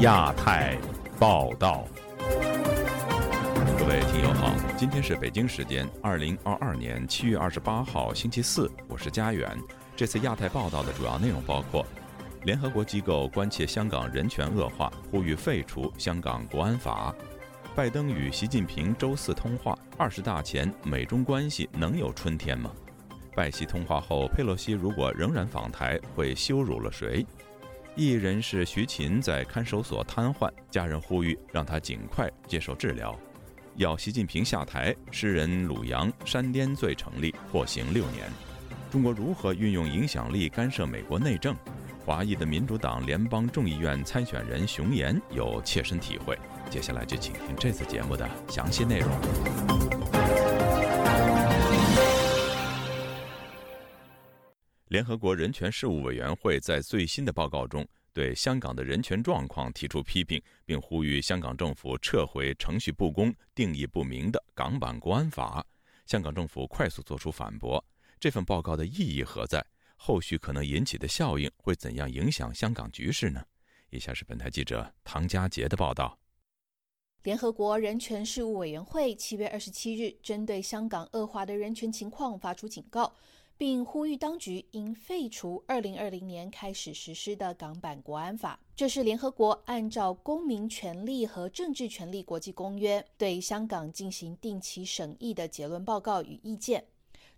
亚太报道，各位听友好，今天是北京时间二零二二年七月二十八号星期四，我是佳远。这次亚太报道的主要内容包括：联合国机构关切香港人权恶化，呼吁废除香港国安法；拜登与习近平周四通话，二十大前美中关系能有春天吗？拜习通话后，佩洛西如果仍然访台，会羞辱了谁？艺人是徐琴在看守所瘫痪，家人呼吁让他尽快接受治疗。要习近平下台，诗人鲁阳煽颠罪成立，获刑六年。中国如何运用影响力干涉美国内政？华裔的民主党联邦众议院参选人熊岩有切身体会。接下来就请听这次节目的详细内容。联合国人权事务委员会在最新的报告中，对香港的人权状况提出批评，并呼吁香港政府撤回程序不公、定义不明的港版国安法。香港政府快速作出反驳。这份报告的意义何在？后续可能引起的效应会怎样影响香港局势呢？以下是本台记者唐佳杰的报道。联合国人权事务委员会七月二十七日针对香港恶化的人权情况发出警告。并呼吁当局应废除2020年开始实施的港版国安法。这是联合国按照《公民权利和政治权利国际公约》对香港进行定期审议的结论报告与意见。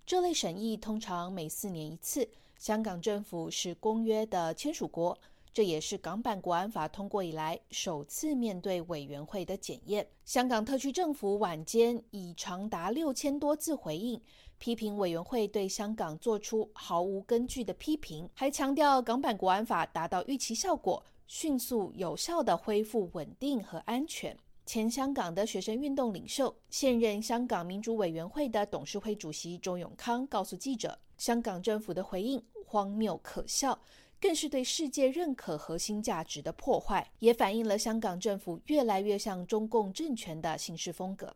这类审议通常每四年一次。香港政府是公约的签署国，这也是港版国安法通过以来首次面对委员会的检验。香港特区政府晚间以长达六千多字回应。批评委员会对香港做出毫无根据的批评，还强调港版国安法达到预期效果，迅速有效地恢复稳定和安全。前香港的学生运动领袖、现任香港民主委员会的董事会主席周永康告诉记者：“香港政府的回应荒谬可笑，更是对世界认可核心价值的破坏，也反映了香港政府越来越像中共政权的行事风格。”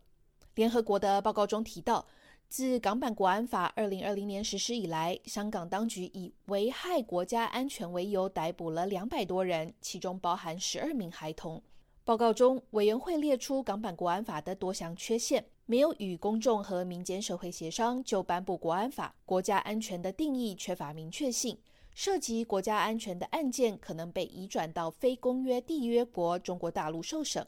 联合国的报告中提到。自港版国安法二零二零年实施以来，香港当局以危害国家安全为由逮捕了两百多人，其中包含十二名孩童。报告中，委员会列出港版国安法的多项缺陷：没有与公众和民间社会协商就颁布国安法；国家安全的定义缺乏明确性；涉及国家安全的案件可能被移转到非公约缔约国中国大陆受审；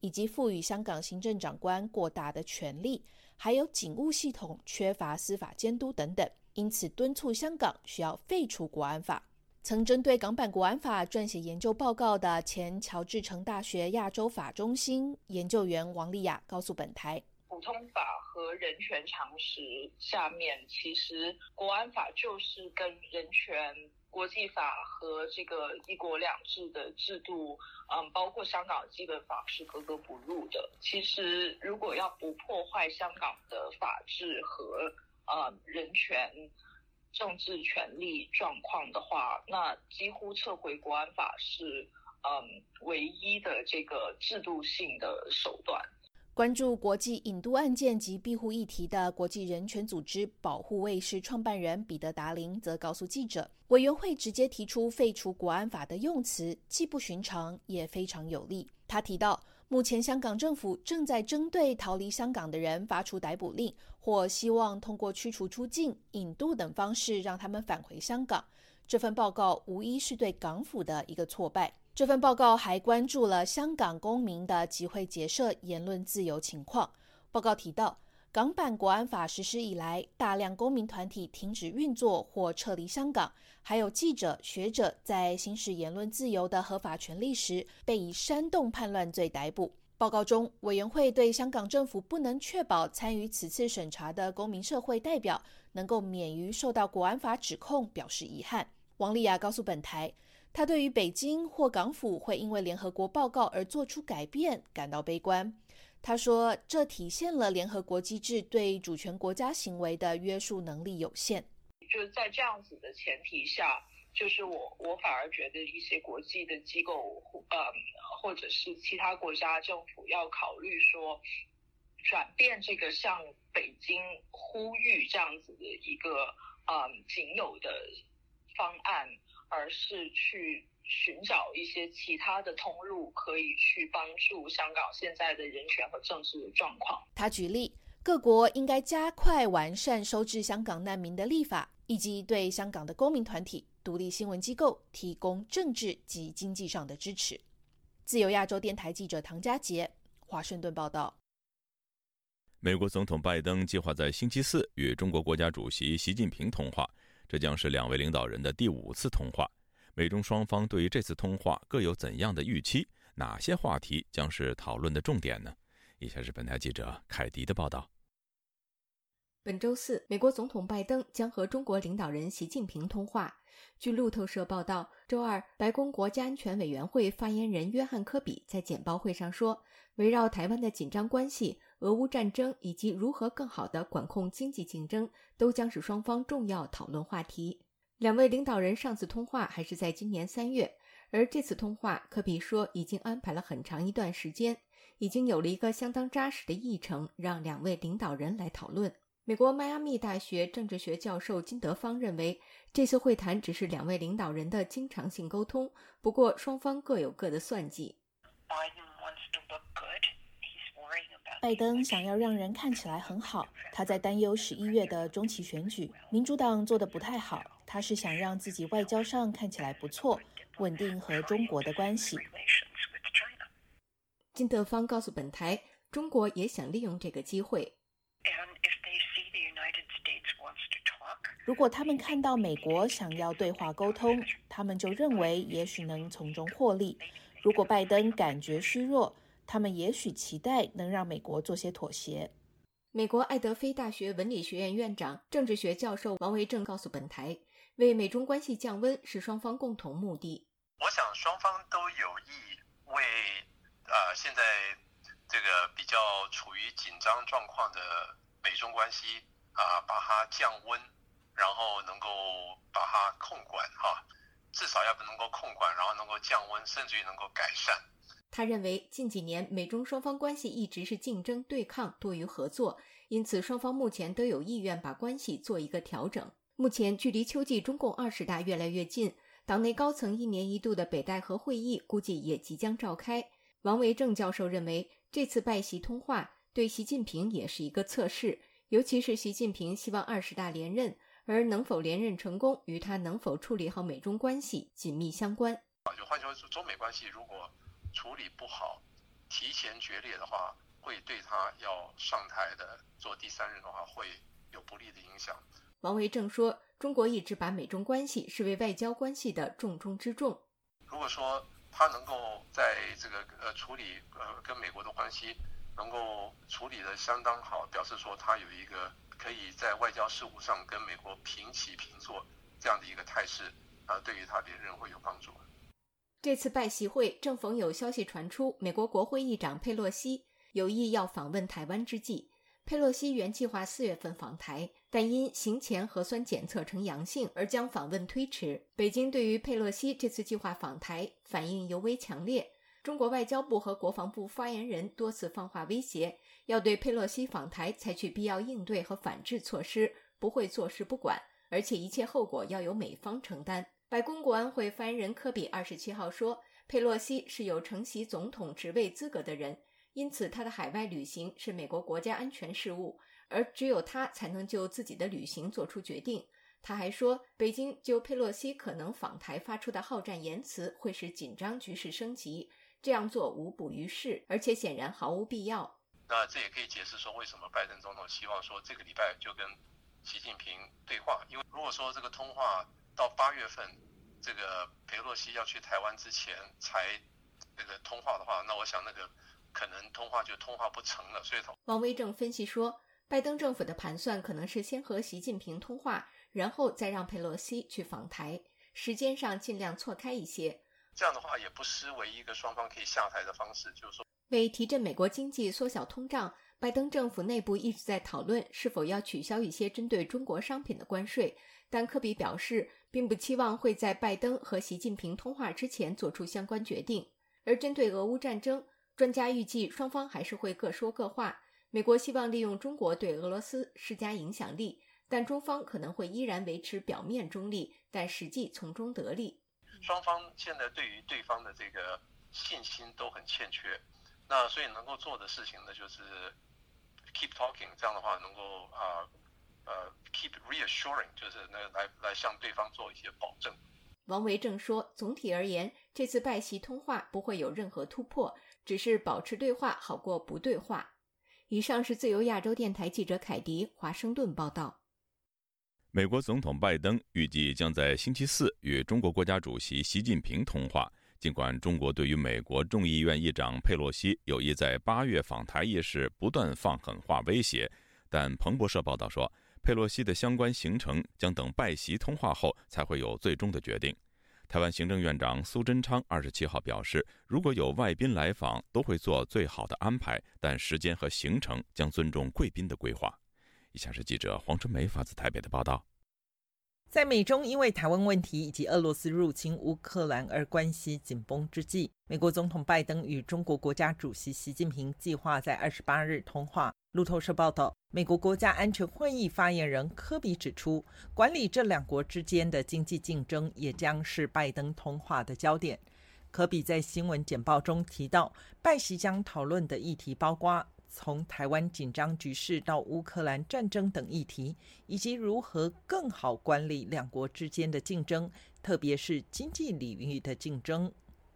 以及赋予香港行政长官过大的权力。还有警务系统缺乏司法监督等等，因此敦促香港需要废除国安法。曾针对港版国安法撰写研究报告的前乔治城大学亚洲法中心研究员王丽雅告诉本台：普通法和人权常识下面，其实国安法就是跟人权。国际法和这个一国两制的制度，嗯，包括香港基本法是格格不入的。其实，如果要不破坏香港的法治和呃人权、政治权利状况的话，那几乎撤回国安法是嗯唯一的这个制度性的手段。关注国际引渡案件及庇护议题的国际人权组织保护卫士创办人彼得·达林则告诉记者，委员会直接提出废除国安法的用词既不寻常，也非常有利。他提到，目前香港政府正在针对逃离香港的人发出逮捕令，或希望通过驱逐出境、引渡等方式让他们返回香港。这份报告无疑是对港府的一个挫败。这份报告还关注了香港公民的集会、结社、言论自由情况。报告提到，港版国安法实施以来，大量公民团体停止运作或撤离香港，还有记者、学者在行使言论自由的合法权利时，被以煽动叛乱罪逮捕。报告中，委员会对香港政府不能确保参与此次审查的公民社会代表能够免于受到国安法指控表示遗憾。王丽雅告诉本台。他对于北京或港府会因为联合国报告而做出改变感到悲观。他说：“这体现了联合国机制对主权国家行为的约束能力有限。”就是在这样子的前提下，就是我我反而觉得一些国际的机构，呃，或者是其他国家政府要考虑说，转变这个向北京呼吁这样子的一个，嗯，仅有的。方案，而是去寻找一些其他的通路，可以去帮助香港现在的人权和政治的状况。他举例，各国应该加快完善收治香港难民的立法，以及对香港的公民团体、独立新闻机构提供政治及经济上的支持。自由亚洲电台记者唐佳杰，华盛顿报道。美国总统拜登计划在星期四与中国国家主席习近平通话，这将是两位领导人的第五次通话。美中双方对于这次通话各有怎样的预期？哪些话题将是讨论的重点呢？以下是本台记者凯迪的报道。本周四，美国总统拜登将和中国领导人习近平通话。据路透社报道，周二，白宫国家安全委员会发言人约翰·科比在简报会上说，围绕台湾的紧张关系。俄乌战争以及如何更好地管控经济竞争，都将是双方重要讨论话题。两位领导人上次通话还是在今年三月，而这次通话，科比说已经安排了很长一段时间，已经有了一个相当扎实的议程，让两位领导人来讨论。美国迈阿密大学政治学教授金德芳认为，这次会谈只是两位领导人的经常性沟通，不过双方各有各的算计。拜登想要让人看起来很好，他在担忧十一月的中期选举，民主党做的不太好。他是想让自己外交上看起来不错，稳定和中国的关系。金德芳告诉本台，中国也想利用这个机会。如果他们看到美国想要对话沟通，他们就认为也许能从中获利。如果拜登感觉虚弱，他们也许期待能让美国做些妥协。美国爱德菲大学文理学院院长、政治学教授王维正告诉本台：“为美中关系降温是双方共同目的。我想双方都有意为呃现在这个比较处于紧张状况的美中关系啊，把它降温，然后能够把它控管哈，至少要不能够控管，然后能够降温，甚至于能够改善。”他认为，近几年美中双方关系一直是竞争对抗多于合作，因此双方目前都有意愿把关系做一个调整。目前距离秋季中共二十大越来越近，党内高层一年一度的北戴河会议估计也即将召开。王维正教授认为，这次拜习通话对习近平也是一个测试，尤其是习近平希望二十大连任，而能否连任成功与他能否处理好美中关系紧密相关。就换句话说，中美关系如果处理不好，提前决裂的话，会对他要上台的做第三任的话，会有不利的影响。王维正说：“中国一直把美中关系视为外交关系的重中之重。如果说他能够在这个呃处理呃跟美国的关系能够处理的相当好，表示说他有一个可以在外交事务上跟美国平起平坐这样的一个态势，啊，对于他连任会有帮助。”这次拜习会正逢有消息传出，美国国会议长佩洛西有意要访问台湾之际，佩洛西原计划四月份访台，但因行前核酸检测呈阳性而将访问推迟。北京对于佩洛西这次计划访台反应尤为强烈，中国外交部和国防部发言人多次放话威胁，要对佩洛西访台采取必要应对和反制措施，不会坐视不管，而且一切后果要由美方承担。白宫国安会发言人科比二十七号说，佩洛西是有承袭总统职位资格的人，因此他的海外旅行是美国国家安全事务，而只有他才能就自己的旅行做出决定。他还说，北京就佩洛西可能访台发出的好战言辞会使紧张局势升级，这样做无补于事，而且显然毫无必要。那这也可以解释说，为什么拜登总统希望说这个礼拜就跟习近平对话，因为如果说这个通话。到八月份，这个佩洛西要去台湾之前才那个通话的话，那我想那个可能通话就通话不成了。所以，王威正分析说，拜登政府的盘算可能是先和习近平通话，然后再让佩洛西去访台，时间上尽量错开一些。这样的话也不失为一个双方可以下台的方式，就是说，为提振美国经济、缩小通胀，拜登政府内部一直在讨论是否要取消一些针对中国商品的关税，但科比表示。并不期望会在拜登和习近平通话之前做出相关决定。而针对俄乌战争，专家预计双方还是会各说各话。美国希望利用中国对俄罗斯施加影响力，但中方可能会依然维持表面中立，但实际从中得利。双方现在对于对方的这个信心都很欠缺，那所以能够做的事情呢，就是 keep talking，这样的话能够啊呃 keep reassuring，就是那来来向对方做一些保证。王维正说，总体而言，这次拜习通话不会有任何突破，只是保持对话好过不对话。以上是自由亚洲电台记者凯迪华盛顿报道。美国总统拜登预计将在星期四与中国国家主席习近平通话。尽管中国对于美国众议院议长佩洛西有意在八月访台一事不断放狠话威胁，但彭博社报道说，佩洛西的相关行程将等拜习通话后才会有最终的决定。台湾行政院长苏贞昌二十七号表示，如果有外宾来访，都会做最好的安排，但时间和行程将尊重贵宾的规划。以下是记者黄春梅发自台北的报道。在美中因为台湾问题以及俄罗斯入侵乌克兰而关系紧绷之际，美国总统拜登与中国国家主席习近平计划在二十八日通话。路透社报道，美国国家安全会议发言人科比指出，管理这两国之间的经济竞争也将是拜登通话的焦点。科比在新闻简报中提到，拜习将讨论的议题包括。从台湾紧张局势到乌克兰战争等议题，以及如何更好管理两国之间的竞争，特别是经济领域的竞争。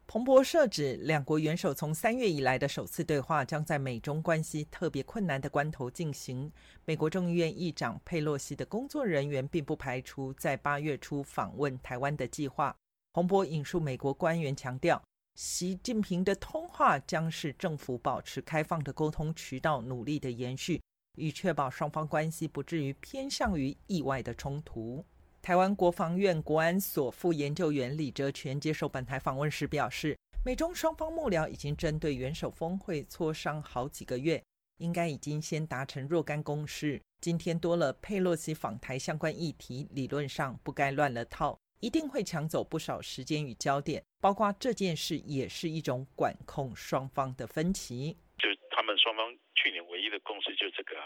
彭博社指，两国元首从三月以来的首次对话将在美中关系特别困难的关头进行。美国众议院议长佩洛西的工作人员并不排除在八月初访问台湾的计划。彭博引述美国官员强调。习近平的通话将是政府保持开放的沟通渠道努力的延续，以确保双方关系不至于偏向于意外的冲突。台湾国防院国安所副研究员李哲全接受本台访问时表示，美中双方幕僚已经针对元首峰会磋商好几个月，应该已经先达成若干共识。今天多了佩洛西访台相关议题，理论上不该乱了套。一定会抢走不少时间与焦点，包括这件事也是一种管控双方的分歧。就他们双方去年唯一的共识就这个，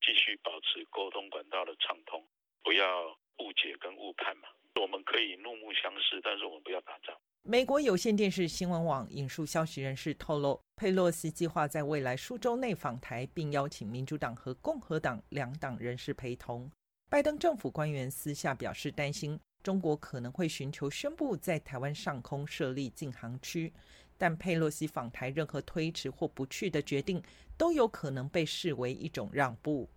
继续保持沟通管道的畅通，不要误解跟误判嘛。我们可以怒目相视，但是我们不要打仗。美国有线电视新闻网引述消息人士透露，佩洛西计划在未来数周内访台，并邀请民主党和共和党两党人士陪同。拜登政府官员私下表示担心。中国可能会寻求宣布在台湾上空设立禁航区，但佩洛西访台任何推迟或不去的决定都有可能被视为一种让步。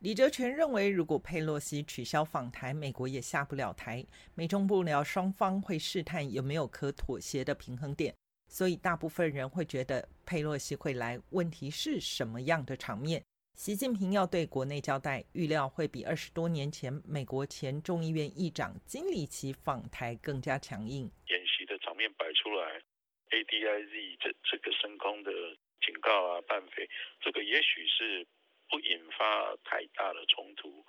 李哲全认为，如果佩洛西取消访台，美国也下不了台，美中不了双方会试探有没有可妥协的平衡点，所以大部分人会觉得佩洛西会来。问题是什么样的场面？习近平要对国内交代，预料会比二十多年前美国前众议院议长金里奇访台更加强硬。演习的场面摆出来，A D I Z 这这个升空的警告啊、半飞，这个也许是不引发太大的冲突，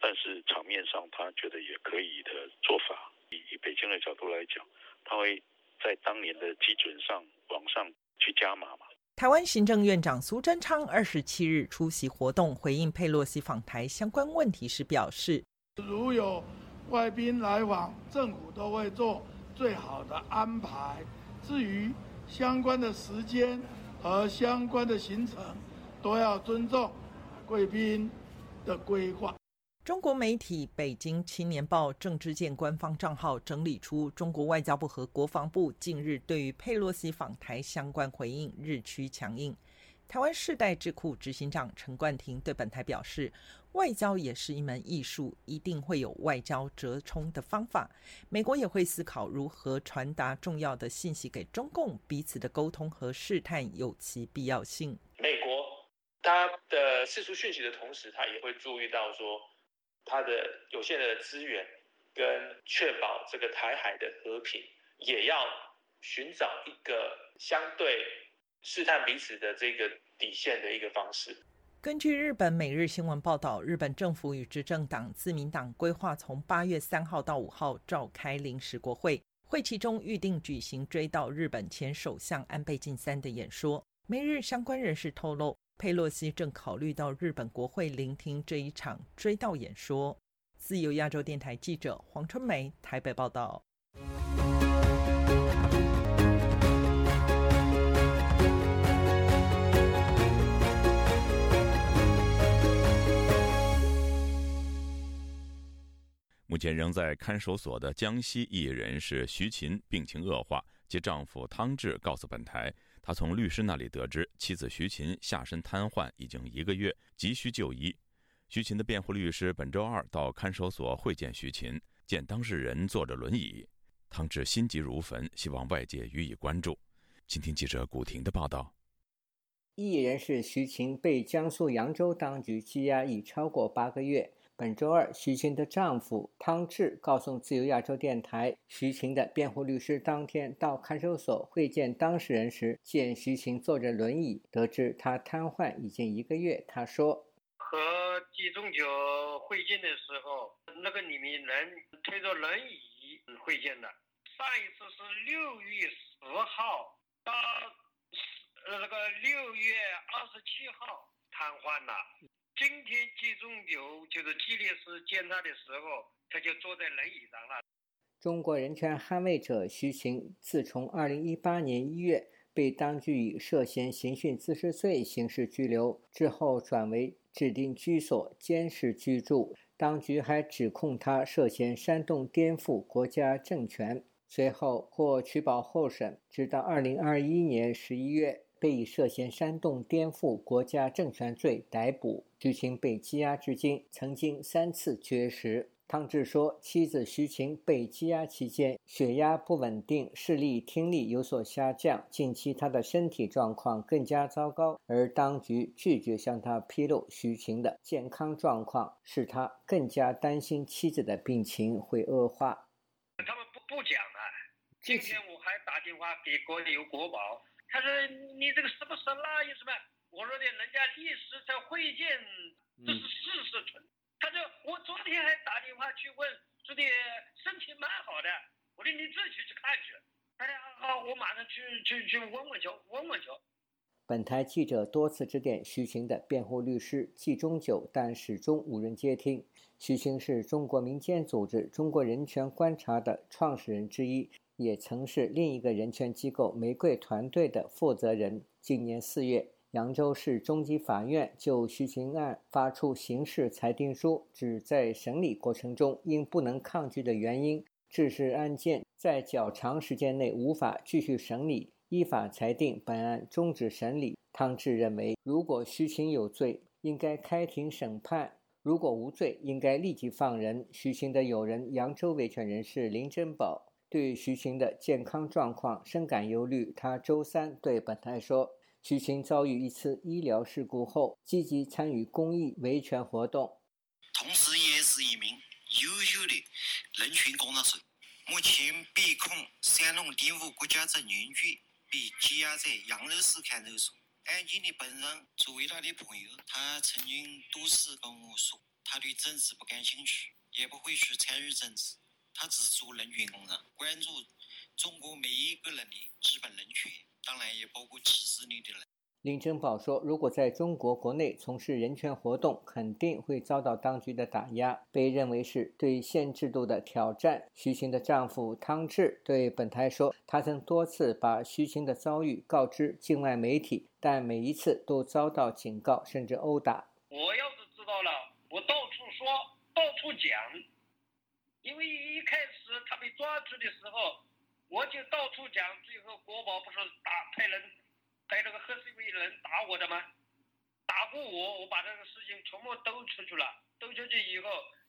但是场面上他觉得也可以的做法。以以北京的角度来讲，他会在当年的基准上往上去加码嘛？台湾行政院长苏贞昌二十七日出席活动，回应佩洛西访台相关问题时表示：“如有外宾来访，政府都会做最好的安排。至于相关的时间和相关的行程，都要尊重贵宾的规划。”中国媒体《北京青年报》郑知健官方账号整理出中国外交部和国防部近日对于佩洛西访台相关回应日趋强硬。台湾世代智库执行长陈冠廷对本台表示：“外交也是一门艺术，一定会有外交折冲的方法。美国也会思考如何传达重要的信息给中共，彼此的沟通和试探有其必要性。美国他的释出讯息的同时，他也会注意到说。”它的有限的资源，跟确保这个台海的和平，也要寻找一个相对试探彼此的这个底线的一个方式。根据日本每日新闻报道，日本政府与执政党自民党规划从八月三号到五号召开临时国会，会期中预定举行追悼日本前首相安倍晋三的演说。每日相关人士透露。佩洛西正考虑到日本国会聆听这一场追悼演说。自由亚洲电台记者黄春梅台北报道。目前仍在看守所的江西艺人是徐琴病情恶化，其丈夫汤志告诉本台，他从律师那里得知妻子徐琴下身瘫痪已经一个月，急需就医。徐琴的辩护律师本周二到看守所会见徐琴，见当事人坐着轮椅，汤志心急如焚，希望外界予以关注。请听记者古婷的报道：艺人是徐琴被江苏扬州当局羁押已超过八个月。本周二，徐晴的丈夫汤志告诉自由亚洲电台，徐晴的辩护律师当天到看守所会见当事人时，见徐晴坐着轮椅，得知她瘫痪已经一个月。他说：“和季中九会见的时候，那个里面人推着轮椅会见的。上一次是六月十号到呃那个六月二十七号瘫痪了。”今天季中九就是季律师见他的时候，他就坐在轮椅上了。中国人权捍卫者徐晴，自从2018年1月被当局以涉嫌刑讯滋事罪刑事拘留之后，转为指定居所监视居住。当局还指控他涉嫌煽动颠覆国家政权，随后获取保候审，直到2021年11月。被以涉嫌煽动颠覆国家政权罪逮捕，徐晴被羁押至今，曾经三次绝食。汤志说，妻子徐晴被羁押期间血压不稳定，视力、听力有所下降，近期她的身体状况更加糟糕，而当局拒绝向他披露徐晴的健康状况，使他更加担心妻子的病情会恶化。他们不不讲啊！今天我还打电话给国有国保。他说：“你这个是不是那有什么？”我说的，人家律师在会见，这是事实存。他说：“我昨天还打电话去问，说的身体蛮好的。”我说：“你自己去看去。”他说：“好，我马上去去去问问去，问问去。”本台记者多次致电徐晴的辩护律师季中久，但始终无人接听。徐晴是中国民间组织“中国人权观察”的创始人之一。也曾是另一个人权机构“玫瑰团队”的负责人。今年四月，扬州市中级法院就徐晴案发出刑事裁定书，指在审理过程中因不能抗拒的原因，致使案件在较长时间内无法继续审理，依法裁定本案终止审理。汤志认为，如果徐晴有罪，应该开庭审判；如果无罪，应该立即放人。徐晴的友人、扬州维权人士林珍宝。对徐晴的健康状况深感忧虑。他周三对本台说：“徐晴遭遇一次医疗事故后，积极参与公益维权活动，同时也是一名优秀的人权工作者。目前被控煽动颠覆国家政权罪，被羁押在扬州市看守所。案件的本人作为他的朋友，他曾经多次跟我说，他对政治不感兴趣，也不会去参与政治。”他只做人权工作，关注中国每一个人的基本人权，当然也包括歧视你的人。林珍宝说：“如果在中国国内从事人权活动，肯定会遭到当局的打压，被认为是对现制度的挑战。”徐晴的丈夫汤志对本台说：“他曾多次把徐晴的遭遇告知境外媒体，但每一次都遭到警告，甚至殴打。我要是知道了，我到处说，到处讲。”因为一开始他被抓住的时候，我就到处讲，最后国宝不是打派人派那个黑社会人打我的吗？打过我，我把这个事情全部都出去了。都出去以后，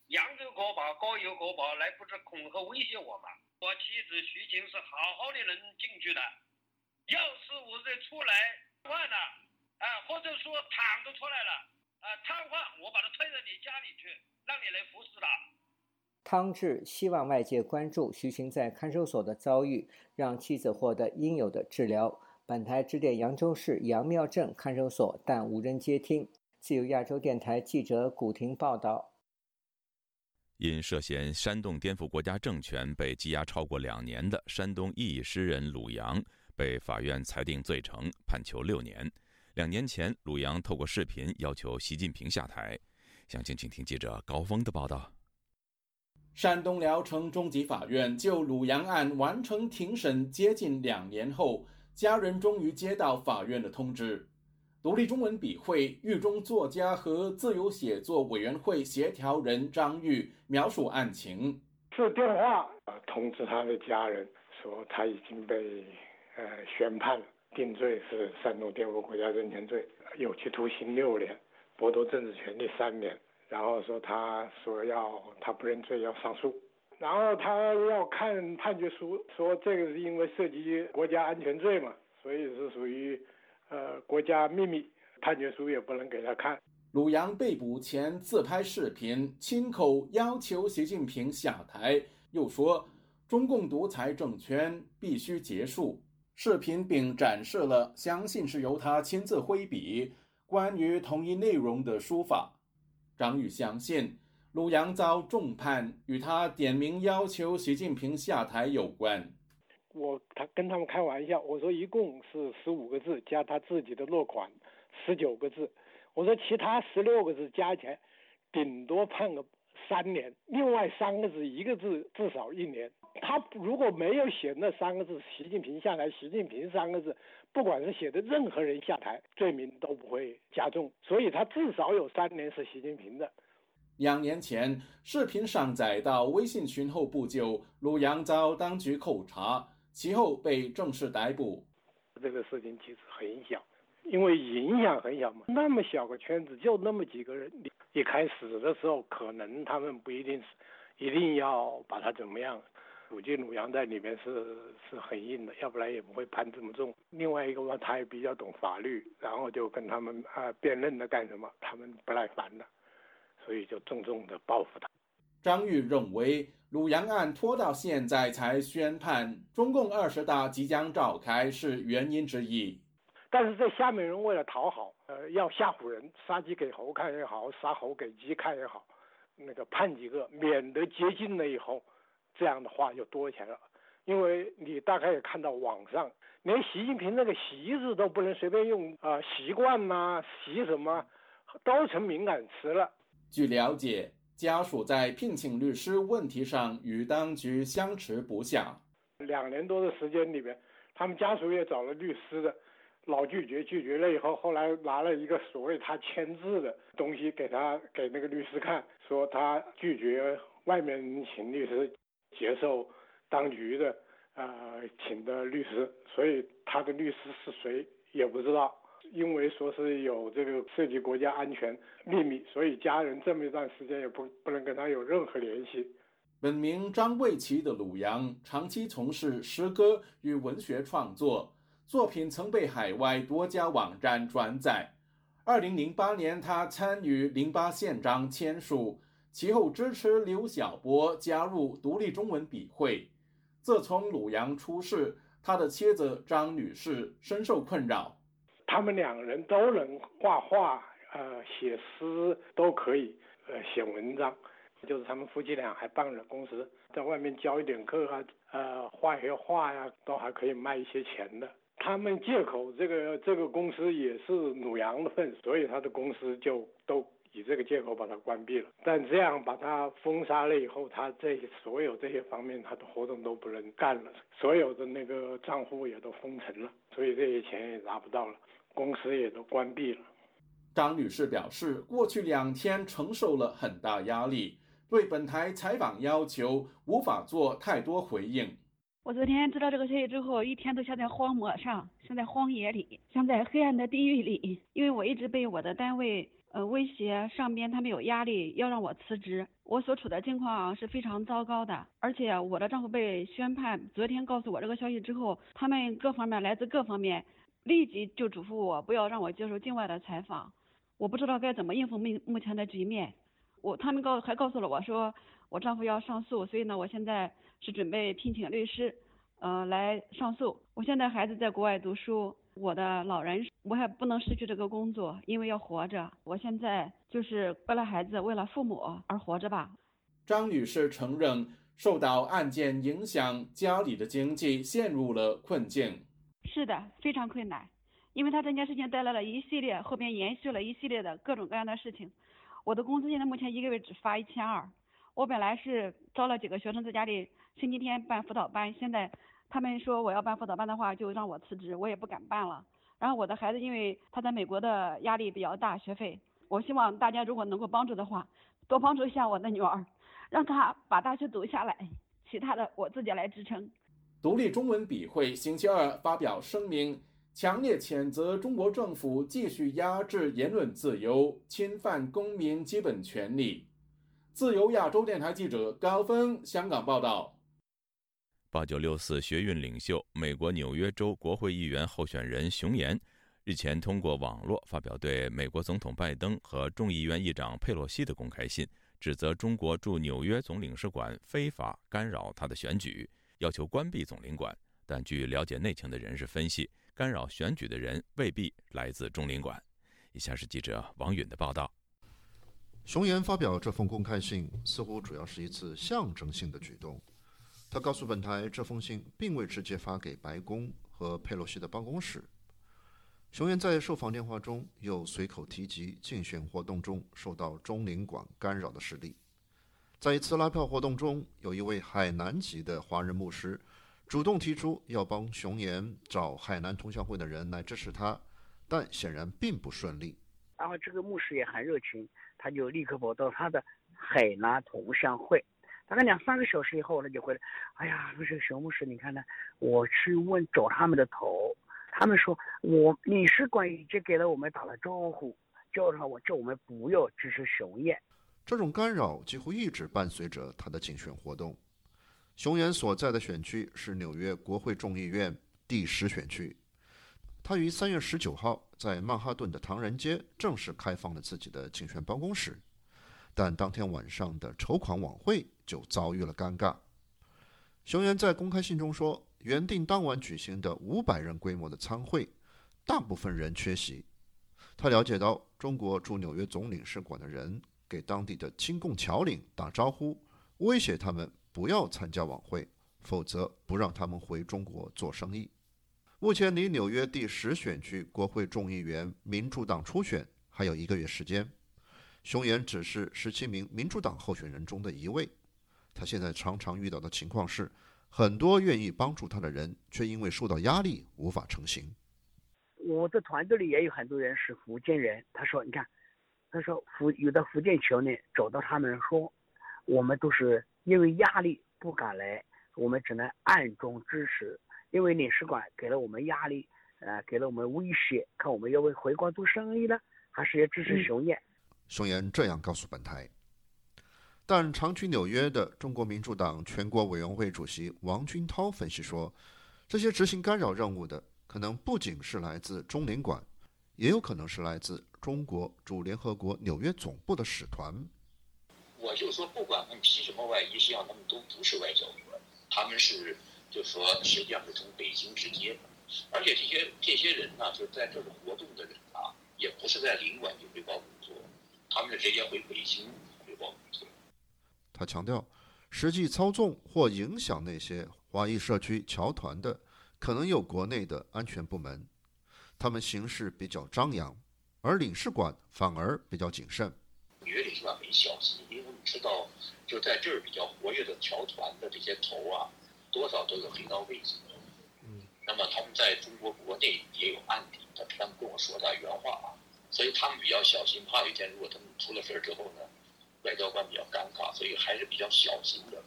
扬州国宝、高邮国宝来不是恐吓威胁我吗？我妻子徐晴是好好的人进去的，要是我再出来瘫痪了，啊，或者说躺着出来了，啊，瘫痪，我把他推到你家里去，让你来服侍他。汤志希望外界关注徐晴在看守所的遭遇，让妻子获得应有的治疗。本台致电扬州市杨庙镇看守所，但无人接听。自由亚洲电台记者古婷报道：因涉嫌煽动颠覆国家政权被羁押超过两年的山东异议诗人鲁阳，被法院裁定罪成，判囚六年。两年前，鲁阳透过视频要求习近平下台。详情，请听记者高峰的报道。山东聊城中级法院就鲁阳案完成庭审接近两年后，家人终于接到法院的通知。独立中文笔会狱中作家和自由写作委员会协调人张玉描述案情：是电话通知他的家人说他已经被呃宣判定罪是煽动颠覆国家政权罪，有期徒刑六年，剥夺政治权利三年。然后说，他说要他不认罪要上诉，然后他要看判决书，说这个是因为涉及国家安全罪嘛，所以是属于呃国家秘密，判决书也不能给他看。鲁阳被捕前自拍视频，亲口要求习近平下台，又说中共独裁政权必须结束。视频并展示了相信是由他亲自挥笔关于同一内容的书法。张宇相信，鲁阳遭重判与他点名要求习近平下台有关。我他跟他们开玩笑，我说一共是十五个字加他自己的落款十九个字，我说其他十六个字加起来顶多判个三年，另外三个字一个字至少一年。他如果没有写那三个字“习近平下台”，习近平三个字，不管是写的任何人下台，罪名都不会加重。所以他至少有三年是习近平的。两年前，视频上载到微信群后不久，鲁阳遭当局扣查，其后被正式逮捕。这个事情其实很小，因为影响很小嘛，那么小个圈子，就那么几个人。一开始的时候，可能他们不一定是一定要把他怎么样。估计鲁阳在里面是是很硬的，要不然也不会判这么重。另外一个嘛，他也比较懂法律，然后就跟他们啊辩论的干什么，他们不耐烦了，所以就重重的报复他。张玉认为，鲁阳案拖到现在才宣判，中共二十大即将召开是原因之一。但是这下面人为了讨好，呃，要吓唬人，杀鸡给猴看也好，杀猴给鸡看也好，那个判几个，免得接近了以后。这样的话就多起来了，因为你大概也看到网上，连习近平那个“习”字都不能随便用啊，习惯呐，习什么，都成敏感词了。据了解，家属在聘请律师问题上与当局相持不下。两年多的时间里面，他们家属也找了律师的，老拒绝，拒绝了以后，后来拿了一个所谓他签字的东西给他给那个律师看，说他拒绝外面请律师。接受当局的呃请的律师，所以他的律师是谁也不知道，因为说是有这个涉及国家安全秘密，所以家人这么一段时间也不不能跟他有任何联系。本名张卫奇的鲁阳长期从事诗歌与文学创作，作品曾被海外多家网站转载。二零零八年，他参与零八宪章签署。其后支持刘晓波加入独立中文笔会。自从鲁阳出事，他的妻子张女士深受困扰。他们两人都能画画，呃，写诗都可以，呃，写文章。就是他们夫妻俩还办了公司，在外面教一点课啊，呃，画一些画呀，都还可以卖一些钱的。他们借口这个这个公司也是鲁阳的份，所以他的公司就都。以这个借口把它关闭了，但这样把它封杀了以后，他这所有这些方面他的活动都不能干了，所有的那个账户也都封存了，所以这些钱也拿不到了，公司也都关闭了。张女士表示，过去两天承受了很大压力，对本台采访要求无法做太多回应。我昨天知道这个消息之后，一天都像在荒漠上，像在荒野里，像在黑暗的地狱里，因为我一直被我的单位。呃，威胁上边他们有压力要让我辞职，我所处的境况是非常糟糕的，而且我的丈夫被宣判。昨天告诉我这个消息之后，他们各方面来自各方面，立即就嘱咐我不要让我接受境外的采访。我不知道该怎么应付目目前的局面。我他们告还告诉了我说，我丈夫要上诉，所以呢，我现在是准备聘请律师，呃，来上诉。我现在孩子在国外读书。我的老人，我也不能失去这个工作，因为要活着。我现在就是为了孩子，为了父母而活着吧。张女士承认受到案件影响，家里的经济陷入了困境。是的，非常困难，因为他这件事情带来了一系列，后边延续了一系列的各种各样的事情。我的工资现在目前一个月只发一千二，我本来是招了几个学生在家里星期天办辅导班，现在他们说我要办辅导班的话，就让我辞职，我也不敢办了。然后我的孩子因为他在美国的压力比较大，学费，我希望大家如果能够帮助的话，多帮助一下我的女儿，让她把大学读下来，其他的我自己来支撑。独立中文笔会星期二发表声明，强烈谴责中国政府继续压制言论自由，侵犯公民基本权利。自由亚洲电台记者高峰香港报道。八九六四学运领袖、美国纽约州国会议员候选人熊岩日前通过网络发表对美国总统拜登和众议院议长佩洛西的公开信，指责中国驻纽约总领事馆非法干扰他的选举，要求关闭总领馆。但据了解内情的人士分析，干扰选举的人未必来自中领馆。以下是记者王允的报道。熊岩发表这封公开信，似乎主要是一次象征性的举动。他告诉本台，这封信并未直接发给白宫和佩洛西的办公室。熊岩在受访电话中又随口提及竞选活动中受到中领馆干扰的事例。在一次拉票活动中，有一位海南籍的华人牧师主动提出要帮熊岩找海南同乡会的人来支持他，但显然并不顺利。然后这个牧师也很热情，他就立刻跑到他的海南同乡会。大概两三个小时以后，他就回来。哎呀，不是熊牧师，你看呢？我去问找他们的头，他们说我领事馆已经给了我们打了招呼，叫他我叫我们不要支持熊燕。这种干扰几乎一直伴随着他的竞选活动。熊岩所在的选区是纽约国会众议院第十选区，他于三月十九号在曼哈顿的唐人街正式开放了自己的竞选办公室。但当天晚上的筹款晚会就遭遇了尴尬。熊原在公开信中说，原定当晚举行的五百人规模的参会，大部分人缺席。他了解到，中国驻纽约总领事馆的人给当地的亲共侨领打招呼，威胁他们不要参加晚会，否则不让他们回中国做生意。目前离纽约第十选区国会众议员民主党初选还有一个月时间。熊岩只是十七名民主党候选人中的一位，他现在常常遇到的情况是，很多愿意帮助他的人，却因为受到压力无法成行。我的团队里也有很多人是福建人，他说：“你看，他说福有的福建球呢找到他们说，我们都是因为压力不敢来，我们只能暗中支持，因为领事馆给了我们压力，呃，给了我们威胁，看我们要为回国做生意呢，还是要支持熊燕。”熊岩这样告诉本台，但常居纽约的中国民主党全国委员会主席王军涛分析说，这些执行干扰任务的可能不仅是来自中领馆，也有可能是来自中国驻联合国纽约总部的使团。我就说，不管他们披什么外衣，实际上他们都不是外交官，他们是就说实际上是从北京直接的，而且这些这些人呢，就是在这种活动的人啊，也不是在领馆就汇报。他们直接回北京汇报。他强调，实际操纵或影响那些华裔社区侨团的，可能有国内的安全部门，他们行事比较张扬，而领事馆反而比较谨慎。纽约领事馆很小心，因为我们知道，就在这儿比较活跃的侨团的这些头啊，多少都有黑道背景。嗯，那么他们在中国国内也有案底，他他们跟我说的原话啊。所以他们比较小心，怕有一天如果他们出了事儿之后呢，外交官比较尴尬，所以还是比较小心的。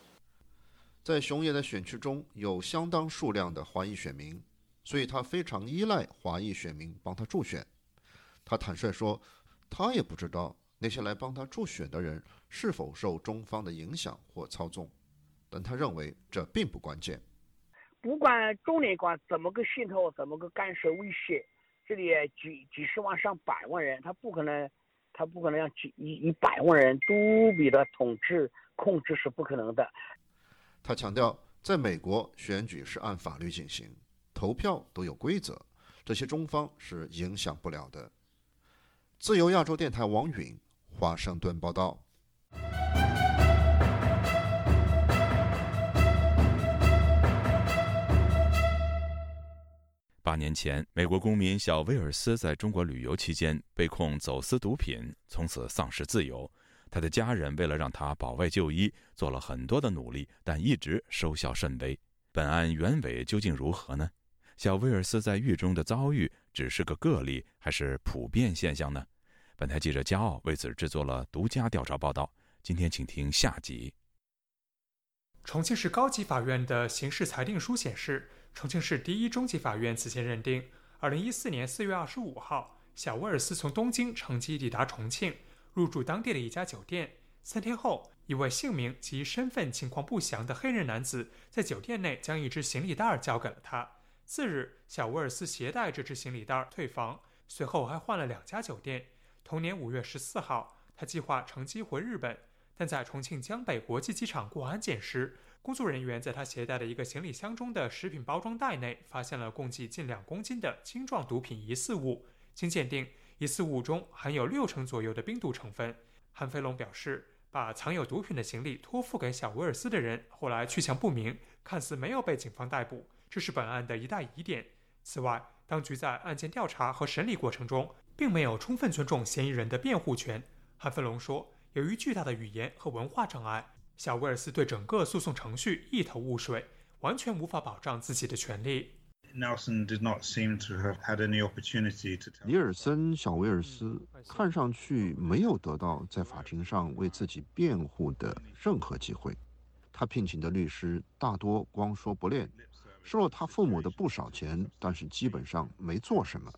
在熊野的选区中有相当数量的华裔选民，所以他非常依赖华裔选民帮他助选。他坦率说，他也不知道那些来帮他助选的人是否受中方的影响或操纵，但他认为这并不关键。不管中联官怎么个渗透，怎么个干涉威胁。这里几几十万上百万人，他不可能，他不可能让几一一百万人都比他统治控制是不可能的。他强调，在美国选举是按法律进行，投票都有规则，这些中方是影响不了的。自由亚洲电台王允华盛顿报道。八年前，美国公民小威尔斯在中国旅游期间被控走私毒品，从此丧失自由。他的家人为了让他保外就医，做了很多的努力，但一直收效甚微。本案原委究竟如何呢？小威尔斯在狱中的遭遇只是个个例，还是普遍现象呢？本台记者骄傲为此制作了独家调查报道。今天请听下集。重庆市高级法院的刑事裁定书显示，重庆市第一中级法院此前认定，二零一四年四月二十五号，小威尔斯从东京乘机抵达重庆，入住当地的一家酒店。三天后，一位姓名及身份情况不详的黑人男子在酒店内将一只行李袋交给了他。次日，小威尔斯携带这只行李袋退房，随后还换了两家酒店。同年五月十四号，他计划乘机回日本，但在重庆江北国际机场过安检时，工作人员在他携带的一个行李箱中的食品包装袋内发现了共计近两公斤的青状毒品疑似物。经鉴定，疑似物中含有六成左右的冰毒成分。韩飞龙表示，把藏有毒品的行李托付给小威尔斯的人后来去向不明，看似没有被警方逮捕。这是本案的一大疑点。此外，当局在案件调查和审理过程中，并没有充分尊重嫌疑人的辩护权。韩飞龙说：“由于巨大的语言和文化障碍，小威尔斯对整个诉讼程序一头雾水，完全无法保障自己的权利。”尼尔森·小威尔斯看上去没有得到在法庭上为自己辩护的任何机会。他聘请的律师大多光说不练。收了他父母的不少钱，但是基本上没做什么。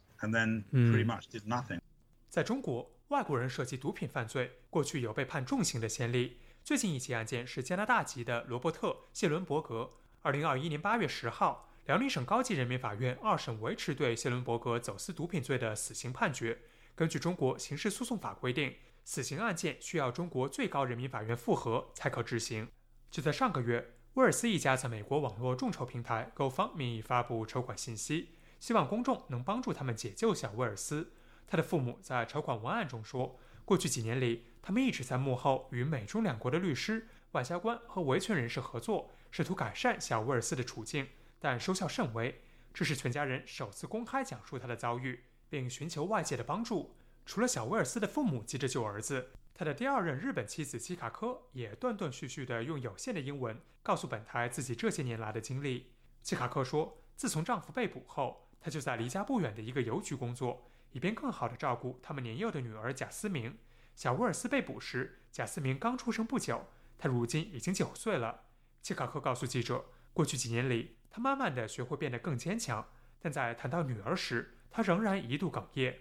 在中国，外国人涉及毒品犯罪，过去有被判重刑的先例。最近一起案件是加拿大籍的罗伯特·谢伦伯格。二零二一年八月十号，辽宁省高级人民法院二审维持对谢伦伯格走私毒品罪的死刑判决。根据中国刑事诉讼法规定，死刑案件需要中国最高人民法院复核才可执行。就在上个月。威尔斯一家在美国网络众筹平台 GoFundMe 发布筹款信息，希望公众能帮助他们解救小威尔斯。他的父母在筹款文案中说，过去几年里，他们一直在幕后与美中两国的律师、外交官和维权人士合作，试图改善小威尔斯的处境，但收效甚微。这是全家人首次公开讲述他的遭遇，并寻求外界的帮助。除了小威尔斯的父母急着救儿子。他的第二任日本妻子基卡科也断断续续地用有限的英文告诉本台自己这些年来的经历。基卡科说，自从丈夫被捕后，她就在离家不远的一个邮局工作，以便更好地照顾他们年幼的女儿贾思明。小威尔斯被捕时，贾思明刚出生不久，他如今已经九岁了。基卡克告诉记者，过去几年里，他慢慢地学会变得更坚强，但在谈到女儿时，他仍然一度哽咽。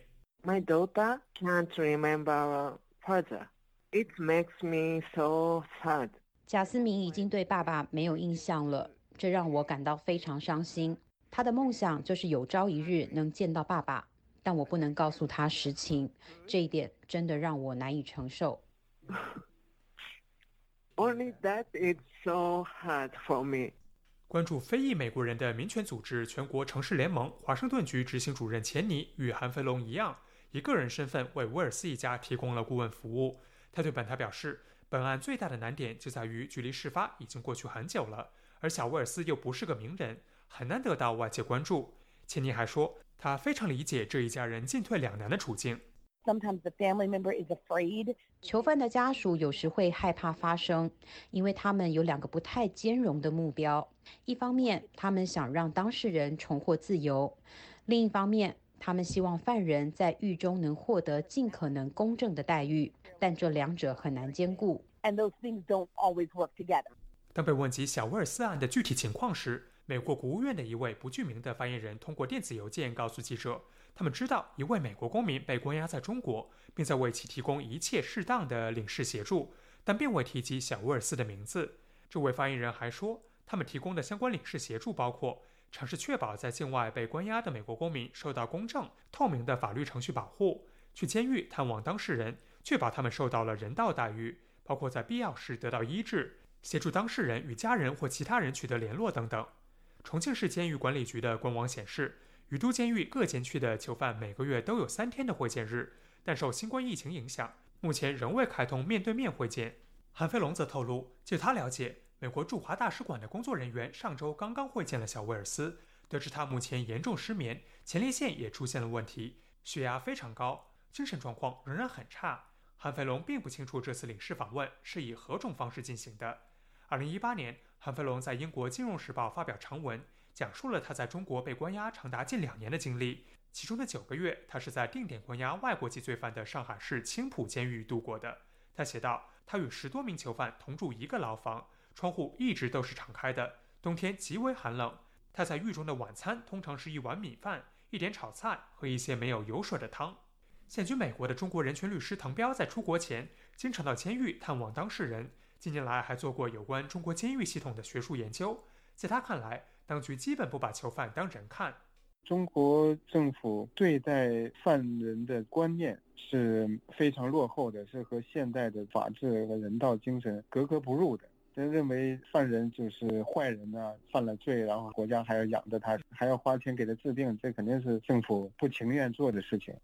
My daughter can't remember. Father, it makes me so sad. 贾思明已经对爸爸没有印象了，这让我感到非常伤心。他的梦想就是有朝一日能见到爸爸，但我不能告诉他实情，这一点真的让我难以承受。Only that it's so hard for me. 关注非裔美国人的民权组织全国城市联盟华盛顿局执行主任钱尼与韩飞龙一样。以个人身份为威尔斯一家提供了顾问服务。他对本台表示，本案最大的难点就在于距离事发已经过去很久了，而小威尔斯又不是个名人，很难得到外界关注。钱尼还说，他非常理解这一家人进退两难的处境。Sometimes the family member is afraid。囚犯的家属有时会害怕发声，因为他们有两个不太兼容的目标：一方面，他们想让当事人重获自由；另一方面。他们希望犯人在狱中能获得尽可能公正的待遇，但这两者很难兼顾。当被问及小威尔斯案的具体情况时，美国国务院的一位不具名的发言人通过电子邮件告诉记者，他们知道一位美国公民被关押在中国，并在为其提供一切适当的领事协助，但并未提及小威尔斯的名字。这位发言人还说，他们提供的相关领事协助包括。尝试确保在境外被关押的美国公民受到公正、透明的法律程序保护；去监狱探望当事人，确保他们受到了人道待遇，包括在必要时得到医治；协助当事人与家人或其他人取得联络等等。重庆市监狱管理局的官网显示，雨都监狱各监区的囚犯每个月都有三天的会见日，但受新冠疫情影响，目前仍未开通面对面会见。韩飞龙则透露，据他了解。美国驻华大使馆的工作人员上周刚刚会见了小威尔斯，得知他目前严重失眠，前列腺也出现了问题，血压非常高，精神状况仍然很差。韩飞龙并不清楚这次领事访问是以何种方式进行的。二零一八年，韩飞龙在英国《金融时报》发表长文，讲述了他在中国被关押长达近两年的经历。其中的九个月，他是在定点关押外国籍罪犯的上海市青浦监狱度过的。他写道：“他与十多名囚犯同住一个牢房，窗户一直都是敞开的，冬天极为寒冷。他在狱中的晚餐通常是一碗米饭、一点炒菜和一些没有油水的汤。”现居美国的中国人权律师滕彪在出国前经常到监狱探望当事人，近年来还做过有关中国监狱系统的学术研究。在他看来，当局基本不把囚犯当人看。中国政府对待犯人的观念是非常落后的，是和现代的法治和人道精神格格不入的。真认为犯人就是坏人呢，犯了罪，然后国家还要养着他，还要花钱给他治病，这肯定是政府不情愿做的事情。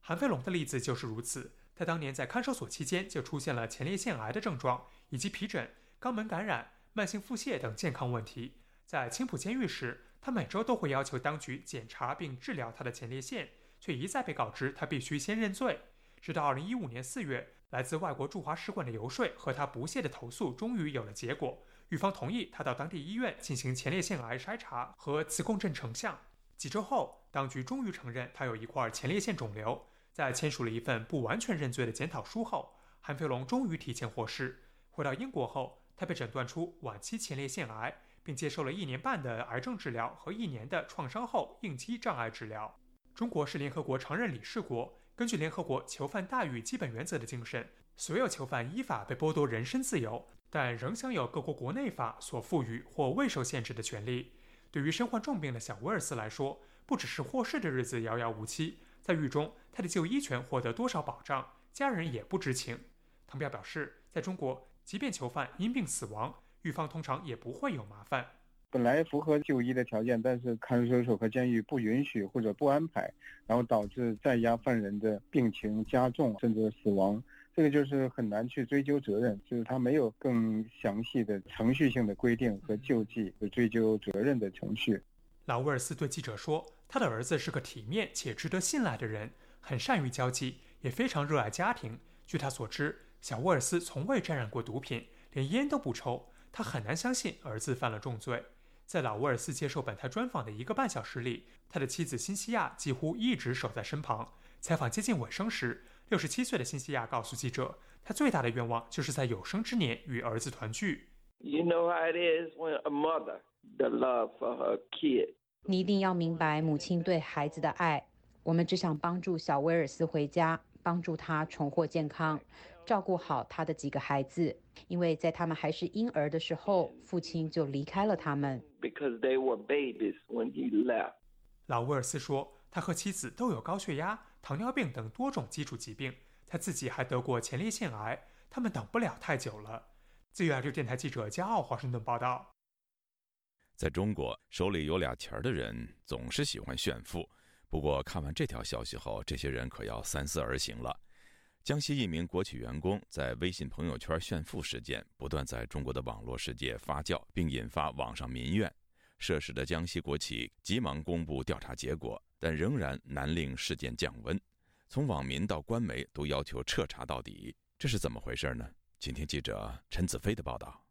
韩飞龙的例子就是如此。他当年在看守所期间就出现了前列腺癌的症状，以及皮疹、肛门感染、慢性腹泻等健康问题。在青浦监狱时，他每周都会要求当局检查并治疗他的前列腺，却一再被告知他必须先认罪。直到2015年4月，来自外国驻华使馆的游说和他不懈的投诉终于有了结果，狱方同意他到当地医院进行前列腺癌筛查和磁共振成像。几周后，当局终于承认他有一块前列腺肿瘤。在签署了一份不完全认罪的检讨书后，韩飞龙终于提前获释。回到英国后，他被诊断出晚期前列腺癌，并接受了一年半的癌症治疗和一年的创伤后应激障碍治疗。中国是联合国常任理事国，根据联合国囚犯待遇基本原则的精神，所有囚犯依法被剥夺人身自由，但仍享有各国国内法所赋予或未受限制的权利。对于身患重病的小威尔斯来说，不只是获释的日子遥遥无期。在狱中，他的就医权获得多少保障，家人也不知情。滕彪表示，在中国，即便囚犯因病死亡，狱方通常也不会有麻烦。本来符合就医的条件，但是看守所和监狱不允许或者不安排，然后导致在押犯人的病情加重甚至死亡，这个就是很难去追究责任，就是他没有更详细的程序性的规定和救济和追究责任的程序。老威尔斯对记者说。他的儿子是个体面且值得信赖的人，很善于交际，也非常热爱家庭。据他所知，小沃尔斯从未沾染过毒品，连烟都不抽。他很难相信儿子犯了重罪。在老沃尔斯接受本台专访的一个半小时里，他的妻子辛西亚几乎一直守在身旁。采访接近尾声时，六十七岁的辛西亚告诉记者，他最大的愿望就是在有生之年与儿子团聚。You know how it is when a mother the love for her kid. 你一定要明白母亲对孩子的爱。我们只想帮助小威尔斯回家，帮助他重获健康，照顾好他的几个孩子。因为在他们还是婴儿的时候，父亲就离开了他们。Because they were babies when he left。老威尔斯说，他和妻子都有高血压、糖尿病等多种基础疾病，他自己还得过前列腺癌。他们等不了太久了。自由亚洲电台记者骄傲华盛顿报道。在中国，手里有俩钱儿的人总是喜欢炫富。不过，看完这条消息后，这些人可要三思而行了。江西一名国企员工在微信朋友圈炫富事件不断在中国的网络世界发酵，并引发网上民怨。涉事的江西国企急忙公布调查结果，但仍然难令事件降温。从网民到官媒都要求彻查到底，这是怎么回事呢？请听记者陈子飞的报道。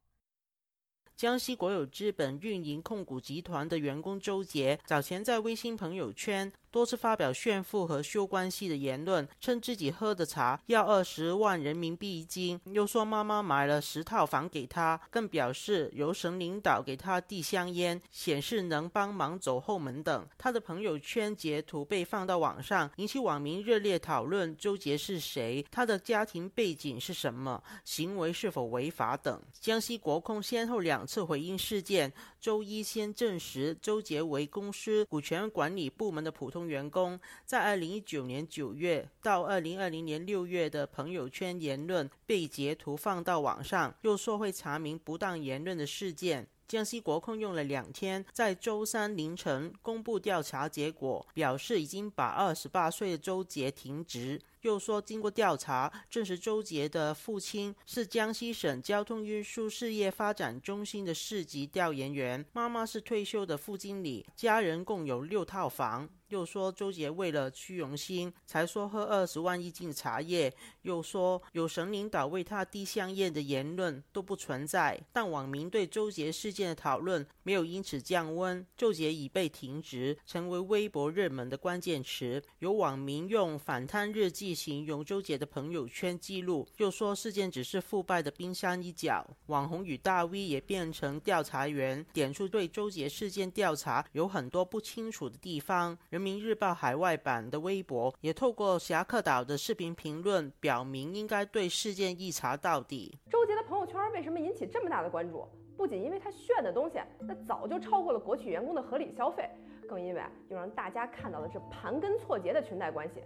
江西国有资本运营控股集团的员工周杰，早前在微信朋友圈。多次发表炫富和修关系的言论，称自己喝的茶要二十万人民币一斤，又说妈妈买了十套房给他，更表示由省领导给他递香烟，显示能帮忙走后门等。他的朋友圈截图被放到网上，引起网民热烈讨论：周杰是谁？他的家庭背景是什么？行为是否违法等。江西国控先后两次回应事件，周一先证实周杰为公司股权管理部门的普通。员工在二零一九年九月到二零二零年六月的朋友圈言论被截图放到网上，又说会查明不当言论的事件。江西国控用了两天，在周三凌晨公布调查结果，表示已经把二十八岁的周杰停职。又说，经过调查，证实周杰的父亲是江西省交通运输事业发展中心的市级调研员，妈妈是退休的副经理，家人共有六套房。又说周杰为了虚荣心才说喝二十万一斤茶叶，又说有省领导为他递香烟的言论都不存在。但网民对周杰事件的讨论没有因此降温，周杰已被停职，成为微博热门的关键词。有网民用反贪日记形容周杰的朋友圈记录，又说事件只是腐败的冰山一角。网红与大 V 也变成调查员，点出对周杰事件调查有很多不清楚的地方。人民日报海外版的微博也透过侠客岛的视频评论，表明应该对事件一查到底。周杰的朋友圈为什么引起这么大的关注？不仅因为他炫的东西那早就超过了国企员工的合理消费，更因为又让大家看到了这盘根错节的裙带关系，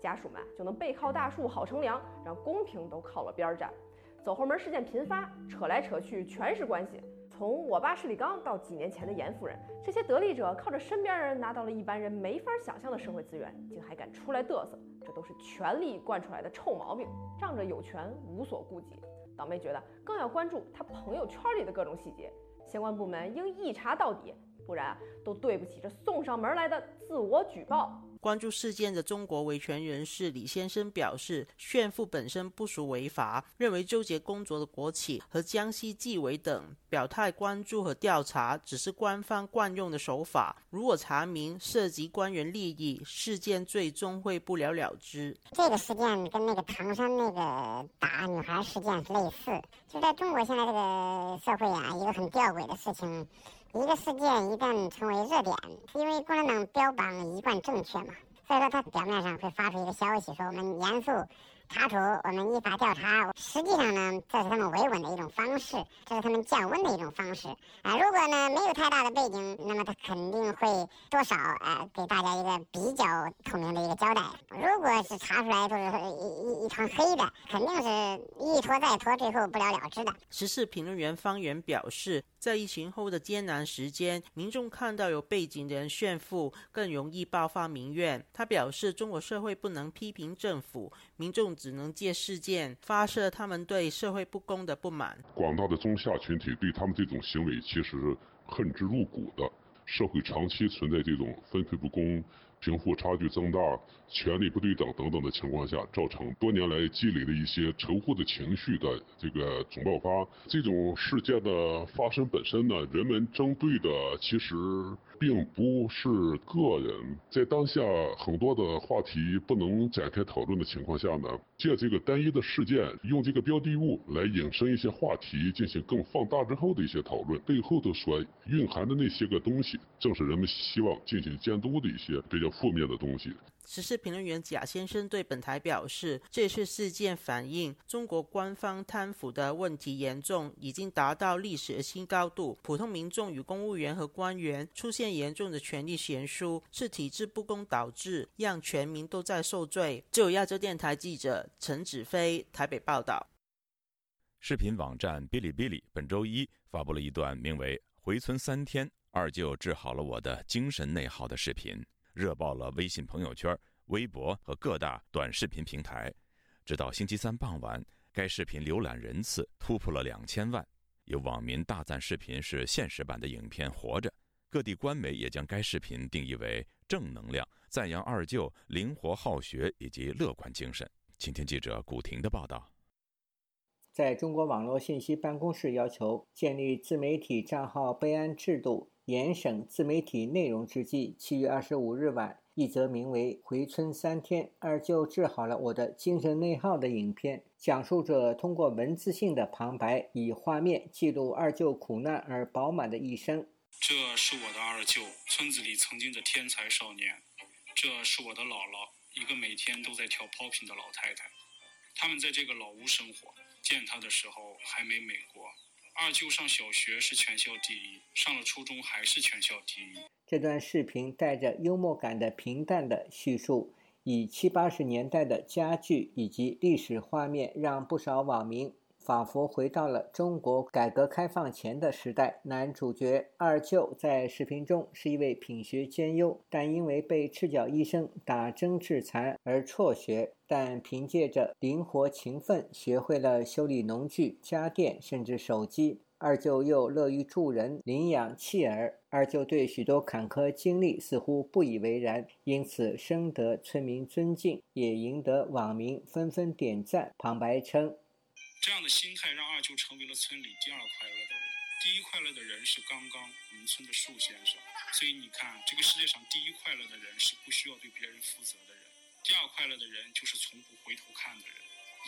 家属们就能背靠大树好乘凉，让公平都靠了边站。走后门事件频发，扯来扯去全是关系。从我爸是李刚到几年前的严夫人，这些得利者靠着身边人拿到了一般人没法想象的社会资源，竟还敢出来嘚瑟，这都是权力惯出来的臭毛病，仗着有权无所顾忌。倒霉觉得更要关注他朋友圈里的各种细节，相关部门应一查到底，不然都对不起这送上门来的自我举报。关注事件的中国维权人士李先生表示，炫富本身不属违法，认为周杰工作的国企和江西纪委等表态关注和调查只是官方惯用的手法。如果查明涉及官员利益，事件最终会不了了之。这个事件跟那个唐山那个打女孩事件是类似，就在中国现在这个社会啊，一个很吊诡的事情。一个事件一旦成为热点，因为共产党标榜一贯正确嘛，所以说他表面上会发出一个消息，说我们严肃查处，我们依法调查。实际上呢，这是他们维稳的一种方式，这是他们降温的一种方式啊。如果呢没有太大的背景，那么他肯定会多少啊给大家一个比较透明的一个交代。如果是查出来就是一一一团黑的，肯定是一拖再拖，最后不了了之的。时事评论员方圆表示。在疫情后的艰难时间，民众看到有背景的人炫富，更容易爆发民怨。他表示，中国社会不能批评政府，民众只能借事件发射他们对社会不公的不满。广大的中下群体对他们这种行为其实恨之入骨的。社会长期存在这种分配不公。贫富差距增大、权力不对等等等的情况下，造成多年来积累的一些仇富的情绪的这个总爆发。这种事件的发生本身呢，人们针对的其实。并不是个人，在当下很多的话题不能展开讨论的情况下呢，借这个单一的事件，用这个标的物来引申一些话题，进行更放大之后的一些讨论，背后的所蕴含的那些个东西，正是人们希望进行监督的一些比较负面的东西。时事评论员贾先生对本台表示，这次事件反映中国官方贪腐的问题严重，已经达到历史的新高度。普通民众与公务员和官员出现严重的权力悬殊，是体制不公导致，让全民都在受罪。就亚洲电台记者陈子飞台北报道。视频网站哔哩哔哩本周一发布了一段名为《回村三天，二舅治好了我的精神内耗》的视频。热爆了微信朋友圈、微博和各大短视频平台。直到星期三傍晚，该视频浏览人次突破了两千万。有网民大赞视频是现实版的影片《活着》。各地官媒也将该视频定义为正能量，赞扬二舅灵活好学以及乐观精神。请听记者古婷的报道。在中国网络信息办公室要求建立自媒体账号备案制度。严审自媒体内容之际，七月二十五日晚，一则名为《回村三天，二舅治好了我的精神内耗》的影片，讲述着通过文字性的旁白，以画面记录二舅苦难而饱满的一生。这是我的二舅，村子里曾经的天才少年。这是我的姥姥，一个每天都在跳 popping 的老太太。他们在这个老屋生活，见他的时候还没美国。二舅上小学是全校第一，上了初中还是全校第一。这段视频带着幽默感的平淡的叙述，以七八十年代的家具以及历史画面，让不少网民仿佛回到了中国改革开放前的时代。男主角二舅在视频中是一位品学兼优，但因为被赤脚医生打针致残而辍学，但凭借着灵活勤奋，学会了修理农具、家电，甚至手机。二舅又乐于助人，领养弃儿。二舅对许多坎坷经历似乎不以为然，因此深得村民尊敬，也赢得网民纷纷点赞。旁白称：“这样的心态让二舅成为了村里第二快乐的人。第一快乐的人是刚刚我们村的树先生。所以你看，这个世界上第一快乐的人是不需要对别人负责的人，第二快乐的人就是从不回头看的人。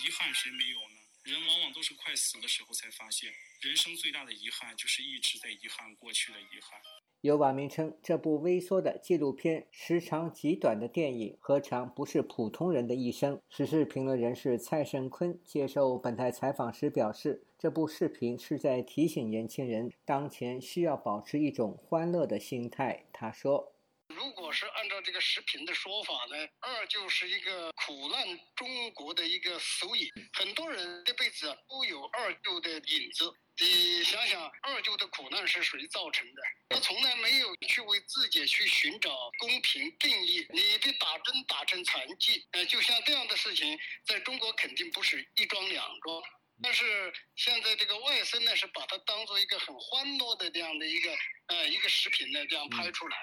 遗憾谁没有呢？”人往往都是快死的时候才发现，人生最大的遗憾就是一直在遗憾过去的遗憾。有网民称，这部微缩的纪录片时长极短的电影，何尝不是普通人的一生？时事评论人士蔡胜坤接受本台采访时表示，这部视频是在提醒年轻人，当前需要保持一种欢乐的心态。他说。如果是按照这个视频的说法呢，二舅是一个苦难中国的一个缩影，很多人这辈子都有二舅的影子。你想想，二舅的苦难是谁造成的？他从来没有去为自己去寻找公平正义。你被打针打成残疾，呃，就像这样的事情，在中国肯定不是一桩两桩。但是现在这个外甥呢，是把它当做一个很欢乐的这样的一个呃一个视频呢，这样拍出来。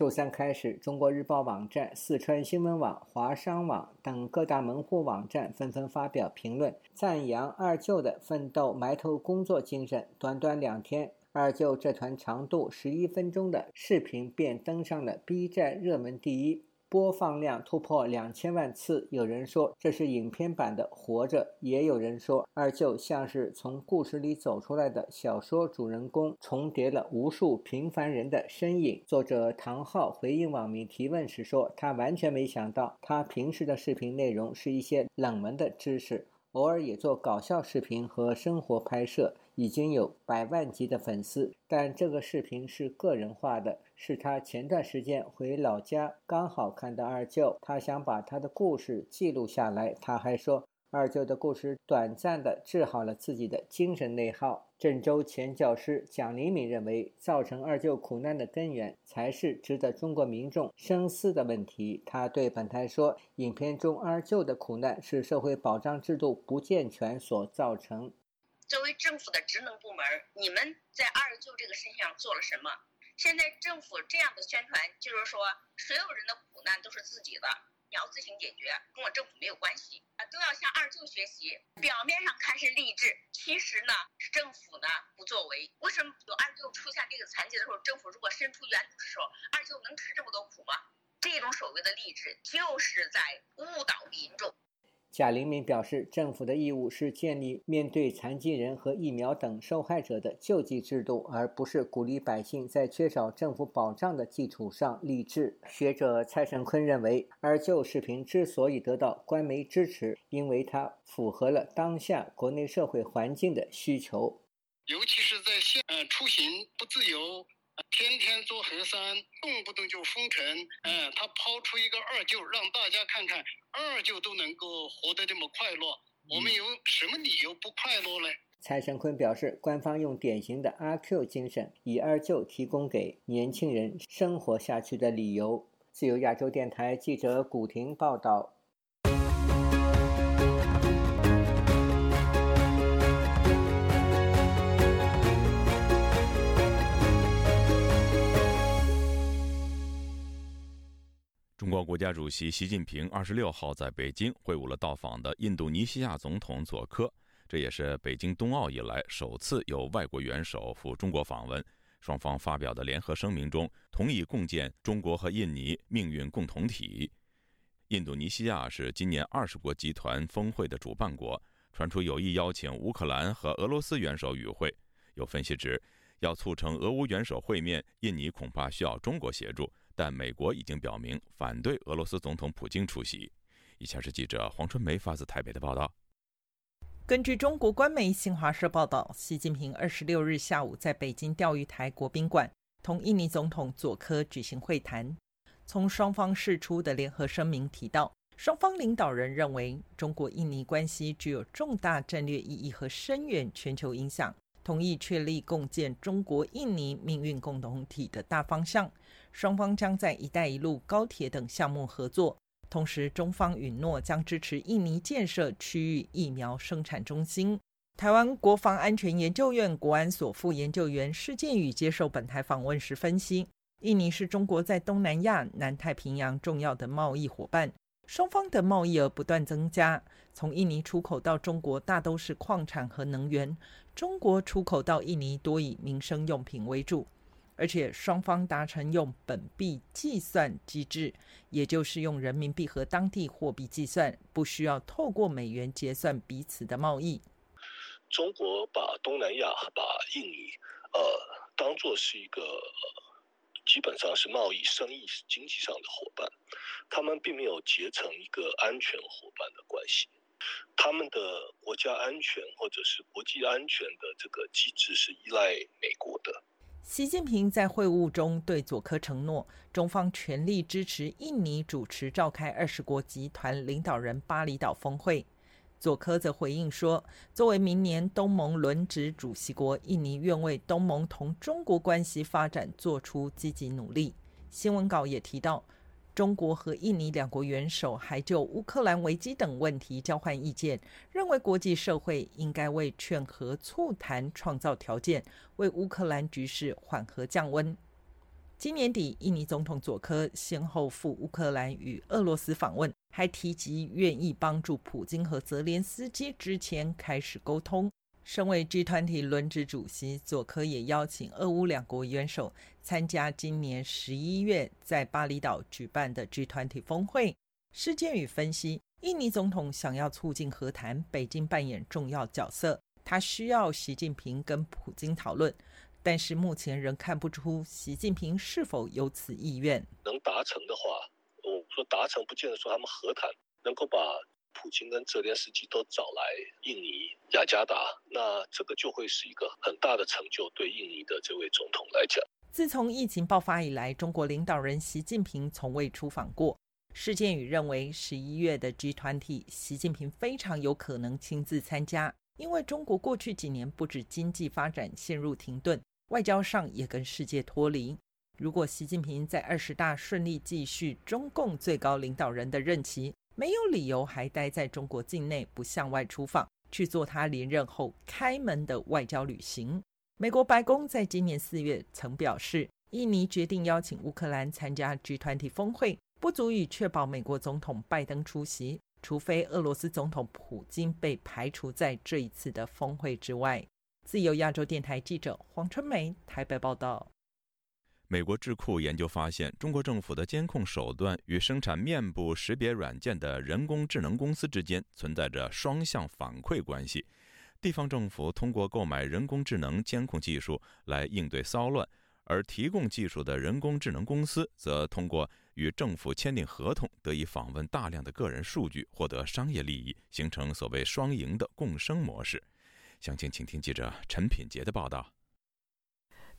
周三开始，中国日报网站、四川新闻网、华商网等各大门户网站纷纷发表评论，赞扬二舅的奋斗埋头工作精神。短短两天，二舅这团长度十一分钟的视频便登上了 B 站热门第一。播放量突破两千万次，有人说这是影片版的《活着》，也有人说二舅像是从故事里走出来的小说主人公，重叠了无数平凡人的身影。作者唐浩回应网民提问时说，他完全没想到，他平时的视频内容是一些冷门的知识，偶尔也做搞笑视频和生活拍摄。已经有百万级的粉丝，但这个视频是个人化的，是他前段时间回老家刚好看到二舅，他想把他的故事记录下来。他还说。二舅的故事短暂地治好了自己的精神内耗。郑州前教师蒋黎敏认为，造成二舅苦难的根源才是值得中国民众深思的问题。他对本台说：“影片中二舅的苦难是社会保障制度不健全所造成。作为政府的职能部门，你们在二舅这个身上做了什么？现在政府这样的宣传，就是说所有人的苦难都是自己的。”你要自行解决，跟我政府没有关系啊！都要向二舅学习。表面上看是励志，其实呢是政府呢不作为。为什么有二舅出现这个残疾的时候，政府如果伸出援助之手，二舅能吃这么多苦吗？这种所谓的励志，就是在误导民众。贾玲敏表示，政府的义务是建立面对残疾人和疫苗等受害者的救济制度，而不是鼓励百姓在缺少政府保障的基础上励志。学者蔡胜坤认为，而旧视频之所以得到官媒支持，因为它符合了当下国内社会环境的需求，尤其是在现呃出行不自由。天天做核酸，动不动就封城。嗯，他抛出一个二舅，让大家看看二舅都能够活得这么快乐，我们有什么理由不快乐呢？蔡胜坤表示，官方用典型的阿 Q 精神，以二舅提供给年轻人生活下去的理由。自由亚洲电台记者古婷报道。中国国家主席习近平二十六号在北京会晤了到访的印度尼西亚总统佐科，这也是北京冬奥以来首次有外国元首赴中国访问。双方发表的联合声明中，同意共建中国和印尼命运共同体。印度尼西亚是今年二十国集团峰会的主办国，传出有意邀请乌克兰和俄罗斯元首与会。有分析指，要促成俄乌元首会面，印尼恐怕需要中国协助。但美国已经表明反对俄罗斯总统普京出席。以下是记者黄春梅发自台北的报道。根据中国官媒新华社报道，习近平二十六日下午在北京钓鱼台国宾馆同印尼总统佐科举行会谈。从双方释出的联合声明提到，双方领导人认为，中国印尼关系具有重大战略意义和深远全球影响，同意确立共建中国印尼命运共同体的大方向。双方将在“一带一路”高铁等项目合作。同时，中方允诺将支持印尼建设区域疫苗生产中心。台湾国防安全研究院国安所副研究员施建宇接受本台访问时分析，印尼是中国在东南亚、南太平洋重要的贸易伙伴。双方的贸易额不断增加，从印尼出口到中国大都是矿产和能源，中国出口到印尼多以民生用品为主，而且双方达成用本币计算机制，也就是用人民币和当地货币计算，不需要透过美元结算彼此的贸易。中国把东南亚、把印尼，呃，当做是一个。基本上是贸易、生意、经济上的伙伴，他们并没有结成一个安全伙伴的关系。他们的国家安全或者是国际安全的这个机制是依赖美国的。习近平在会晤中对佐科承诺，中方全力支持印尼主持召开二十国集团领导人巴厘岛峰会。佐科则回应说：“作为明年东盟轮值主席国，印尼愿为东盟同中国关系发展做出积极努力。”新闻稿也提到，中国和印尼两国元首还就乌克兰危机等问题交换意见，认为国际社会应该为劝和促谈创造条件，为乌克兰局势缓和降温。今年底，印尼总统佐科先后赴乌克兰与俄罗斯访问，还提及愿意帮助普京和泽连斯基之前开始沟通。身为 G 团体轮值主席，佐科也邀请俄乌两国元首参加今年十一月在巴厘岛举办的 G 团体峰会。事件与分析，印尼总统想要促进和谈，北京扮演重要角色，他需要习近平跟普京讨论。但是目前仍看不出习近平是否有此意愿。能达成的话，我说达成不见得说他们和谈能够把普京跟泽连斯基都找来印尼雅加达，那这个就会是一个很大的成就，对印尼的这位总统来讲。自从疫情爆发以来，中国领导人习近平从未出访过。施建宇认为，十一月的 G 团体习近平非常有可能亲自参加，因为中国过去几年不止经济发展陷入停顿。外交上也跟世界脱离。如果习近平在二十大顺利继续中共最高领导人的任期，没有理由还待在中国境内不向外出访，去做他连任后开门的外交旅行。美国白宫在今年四月曾表示，印尼决定邀请乌克兰参加 G20 峰会，不足以确保美国总统拜登出席，除非俄罗斯总统普京被排除在这一次的峰会之外。自由亚洲电台记者黄春梅台北报道：美国智库研究发现，中国政府的监控手段与生产面部识别软件的人工智能公司之间存在着双向反馈关系。地方政府通过购买人工智能监控技术来应对骚乱，而提供技术的人工智能公司则通过与政府签订合同，得以访问大量的个人数据，获得商业利益，形成所谓双赢的共生模式。详情，请听记者陈品杰的报道。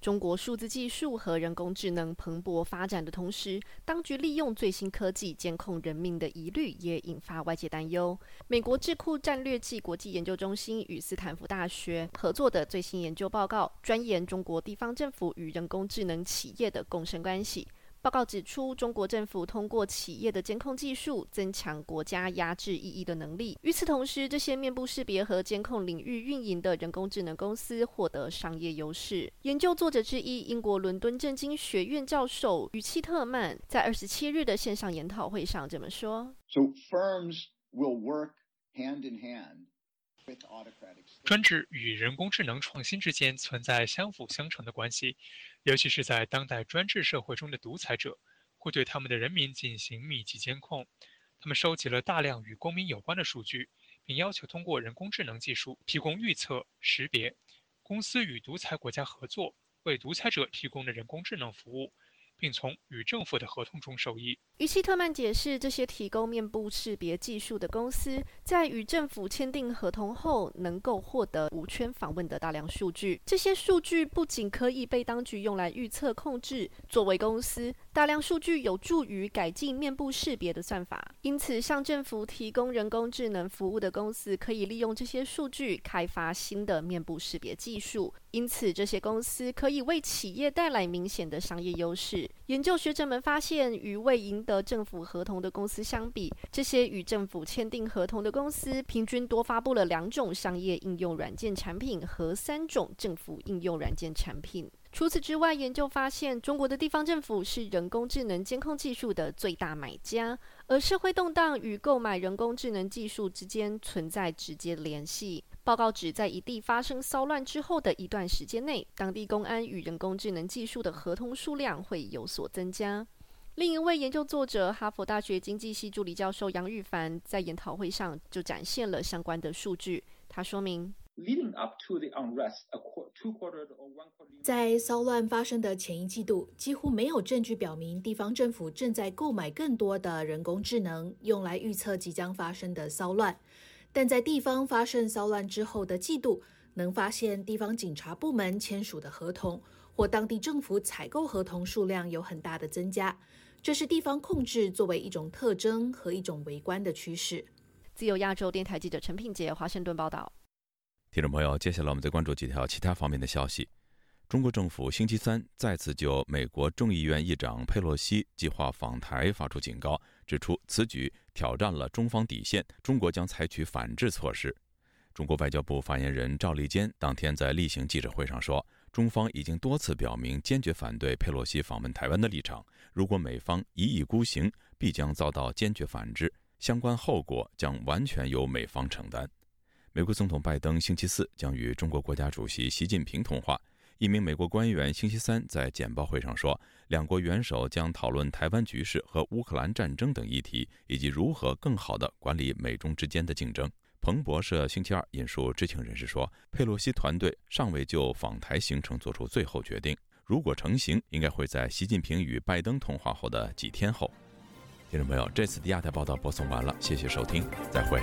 中国数字技术和人工智能蓬勃发展的同时，当局利用最新科技监控人民的疑虑也引发外界担忧。美国智库战略暨国际研究中心与斯坦福大学合作的最新研究报告，专研中国地方政府与人工智能企业的共生关系。报告指出，中国政府通过企业的监控技术，增强国家压制异议的能力。与此同时，这些面部识别和监控领域运营的人工智能公司获得商业优势。研究作者之一，英国伦敦政经学院教授宇契特曼在二十七日的线上研讨会上这么说：“So firms will work hand in hand.” 专制与人工智能创新之间存在相辅相成的关系，尤其是在当代专制社会中的独裁者会对他们的人民进行密集监控。他们收集了大量与公民有关的数据，并要求通过人工智能技术提供预测、识别。公司与独裁国家合作，为独裁者提供的人工智能服务。并从与政府的合同中受益。于希特曼解释，这些提供面部识别技术的公司在与政府签订合同后，能够获得无圈访问的大量数据。这些数据不仅可以被当局用来预测控制，作为公司，大量数据有助于改进面部识别的算法。因此，向政府提供人工智能服务的公司可以利用这些数据开发新的面部识别技术。因此，这些公司可以为企业带来明显的商业优势。研究学者们发现，与未赢得政府合同的公司相比，这些与政府签订合同的公司平均多发布了两种商业应用软件产品和三种政府应用软件产品。除此之外，研究发现，中国的地方政府是人工智能监控技术的最大买家，而社会动荡与购买人工智能技术之间存在直接联系。报告指，在一地发生骚乱之后的一段时间内，当地公安与人工智能技术的合同数量会有所增加。另一位研究作者，哈佛大学经济系助理教授杨玉凡在研讨会上就展现了相关的数据。他说明，在骚乱发生的前一季度，几乎没有证据表明地方政府正在购买更多的人工智能，用来预测即将发生的骚乱。但在地方发生骚乱之后的季度，能发现地方警察部门签署的合同或当地政府采购合同数量有很大的增加。这是地方控制作为一种特征和一种围观的趋势。自由亚洲电台记者陈品杰华盛顿报道。听众朋友，接下来我们再关注几条其他方面的消息。中国政府星期三再次就美国众议院议长佩洛西计划访台发出警告，指出此举。挑战了中方底线，中国将采取反制措施。中国外交部发言人赵立坚当天在例行记者会上说，中方已经多次表明坚决反对佩洛西访问台湾的立场。如果美方一意孤行，必将遭到坚决反制，相关后果将完全由美方承担。美国总统拜登星期四将与中国国家主席习近平通话。一名美国官员星期三在简报会上说，两国元首将讨论台湾局势和乌克兰战争等议题，以及如何更好地管理美中之间的竞争。彭博社星期二引述知情人士说，佩洛西团队尚未就访台行程做出最后决定，如果成行，应该会在习近平与拜登通话后的几天后。听众朋友，这次的亚太报道播送完了，谢谢收听，再会。